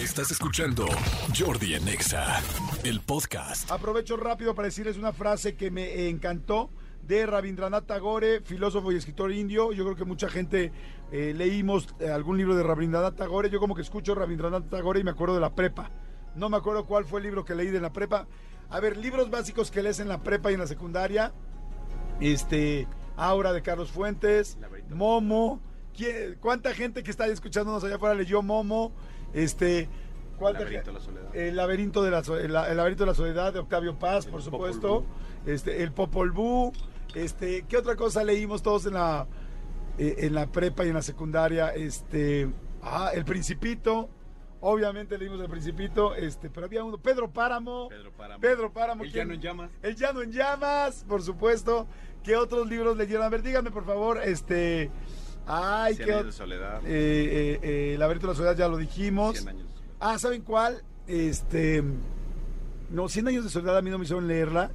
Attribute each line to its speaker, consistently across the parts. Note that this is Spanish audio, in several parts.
Speaker 1: Estás escuchando Jordi en Exa, el podcast.
Speaker 2: Aprovecho rápido para decirles una frase que me encantó de Rabindranath Tagore, filósofo y escritor indio. Yo creo que mucha gente eh, leímos eh, algún libro de Rabindranath Tagore. Yo como que escucho Rabindranath Tagore y me acuerdo de la prepa. No me acuerdo cuál fue el libro que leí de la prepa. A ver, libros básicos que lees en la prepa y en la secundaria. Este, Aura de Carlos Fuentes, Momo. ¿Quién- ¿Cuánta gente que está escuchándonos allá afuera leyó Momo? Este, ¿cuánta
Speaker 3: Laberinto
Speaker 2: gen-
Speaker 3: de la Soledad.
Speaker 2: El laberinto de la, so- el, el laberinto de la soledad de Octavio Paz, por supuesto. Este, el Popol Vuh. Este, ¿qué otra cosa leímos todos en la eh, en la prepa y en la secundaria? Este, ah, el Principito. Obviamente leímos el Principito, este, pero había uno, Pedro Páramo.
Speaker 3: Pedro Páramo.
Speaker 2: Pedro Páramo.
Speaker 3: El
Speaker 2: ¿quién?
Speaker 3: Llano en Llamas.
Speaker 2: El Llano en Llamas, por supuesto. ¿Qué otros libros leyeron? A ver, díganme, por favor, este... Ay,
Speaker 3: Cien
Speaker 2: qué...
Speaker 3: años de soledad.
Speaker 2: Eh, eh, eh, El laberinto de la soledad ya lo dijimos.
Speaker 3: Cien años de soledad.
Speaker 2: Ah, ¿saben cuál? Este. No, 100 años de soledad a mí no me hicieron leerla,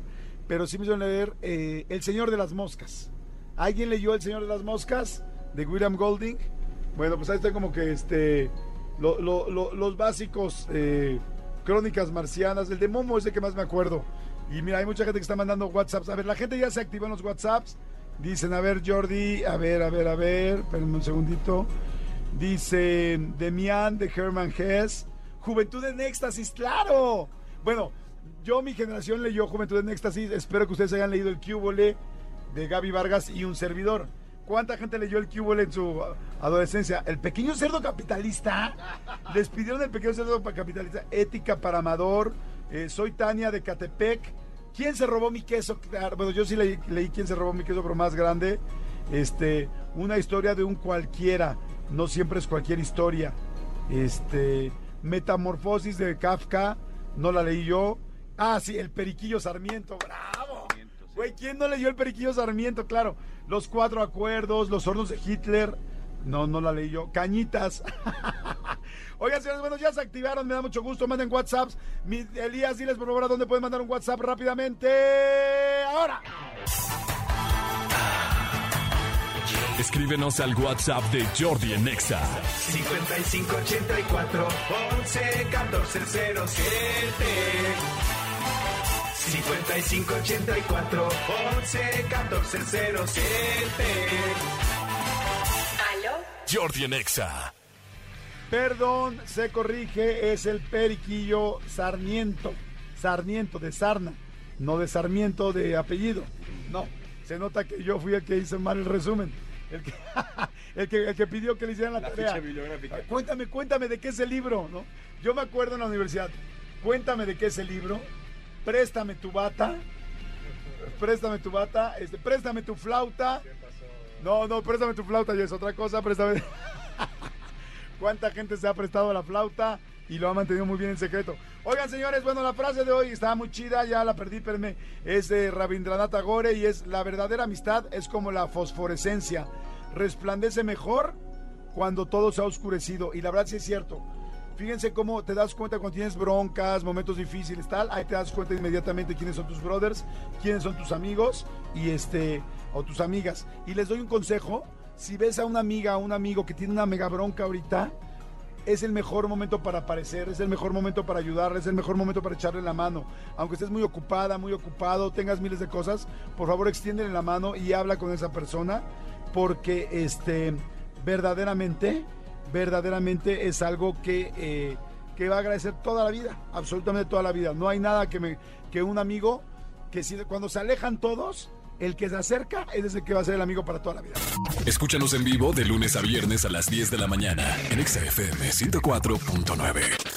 Speaker 2: pero sí me hicieron leer eh, El Señor de las Moscas. ¿Alguien leyó El Señor de las Moscas? De William Golding. Bueno, pues ahí está como que este. lo- lo- lo- los básicos. eh, crónicas marcianas. El de Momo es el que más me acuerdo. Y mira, hay mucha gente que está mandando WhatsApps. A ver, la gente ya se activó en los WhatsApps. Dicen, a ver, Jordi, a ver, a ver, a ver. Espérenme un segundito. Dice Demian de Herman Hess. Juventud en Éxtasis, claro. Bueno, yo, mi generación leyó Juventud en Éxtasis. Espero que ustedes hayan leído el Cúbole de Gaby Vargas y un servidor. ¿Cuánta gente leyó el Cúbole en su adolescencia? El pequeño cerdo capitalista. Les pidieron el pequeño cerdo capitalista. Ética para Amador. eh, soy Tania de Catepec. ¿Quién se robó mi queso? Claro, Bueno, yo sí leí, leí quién se robó mi queso, pero más grande. Este, una historia de un cualquiera. No siempre es cualquier historia. Este, Metamorfosis de Kafka. No la leí yo. Ah, sí, el Periquillo Sarmiento. ¡Bravo!
Speaker 3: Sarmiento, sí.
Speaker 2: Güey, ¿quién no leyó el Periquillo Sarmiento? Claro. Los cuatro acuerdos, los hornos de Hitler. No, no la leí yo. Cañitas. Oigan, señores, bueno, ya se activaron, me da mucho gusto. Manden WhatsApps. Mi, Elías, diles por favor a dónde pueden mandar un WhatsApp rápidamente. Ahora.
Speaker 1: Escríbenos al WhatsApp de Jordi en Exa.
Speaker 4: 5584 11 14 07 5584 11 14 07
Speaker 5: ¿Aló?
Speaker 1: Jordi en Exa.
Speaker 2: Perdón, se corrige, es el Periquillo Sarmiento. Sarmiento, de Sarna. No de Sarmiento de apellido. No, se nota que yo fui el que hizo mal el resumen. El que, el que, el que pidió que le hicieran la,
Speaker 3: La
Speaker 2: tarea.
Speaker 3: bibliográfica.
Speaker 2: Ah, Cuéntame, cuéntame de qué es el libro, ¿no? Yo me acuerdo en la universidad. Cuéntame de qué es el libro. Préstame tu bata. Préstame tu bata. Este, préstame tu flauta. No, no, préstame tu flauta, ya es otra cosa. Préstame. ¿Cuánta gente se ha prestado la flauta y lo ha mantenido muy bien en secreto? Oigan, señores, bueno, la frase de hoy está muy chida, ya la perdí, perme. Es de Rabindranath Tagore y es: La verdadera amistad es como la fosforescencia. Resplandece mejor cuando todo se ha oscurecido. Y la verdad sí es cierto. Fíjense cómo te das cuenta cuando tienes broncas, momentos difíciles, tal. Ahí te das cuenta inmediatamente quiénes son tus brothers, quiénes son tus amigos y este o tus amigas. Y les doy un consejo: si ves a una amiga o un amigo que tiene una mega bronca ahorita, es el mejor momento para aparecer, es el mejor momento para ayudarle, es el mejor momento para echarle la mano. Aunque estés muy ocupada, muy ocupado, tengas miles de cosas, por favor extiéndele la mano y habla con esa persona, porque este verdaderamente, verdaderamente es algo que, eh, que va a agradecer toda la vida, absolutamente toda la vida. No hay nada que me, que un amigo que si cuando se alejan todos, el que se acerca es el que va a ser el amigo para toda la vida.
Speaker 1: Escúchanos en vivo de lunes a viernes a las 10 de la mañana en Exa FM 104.9.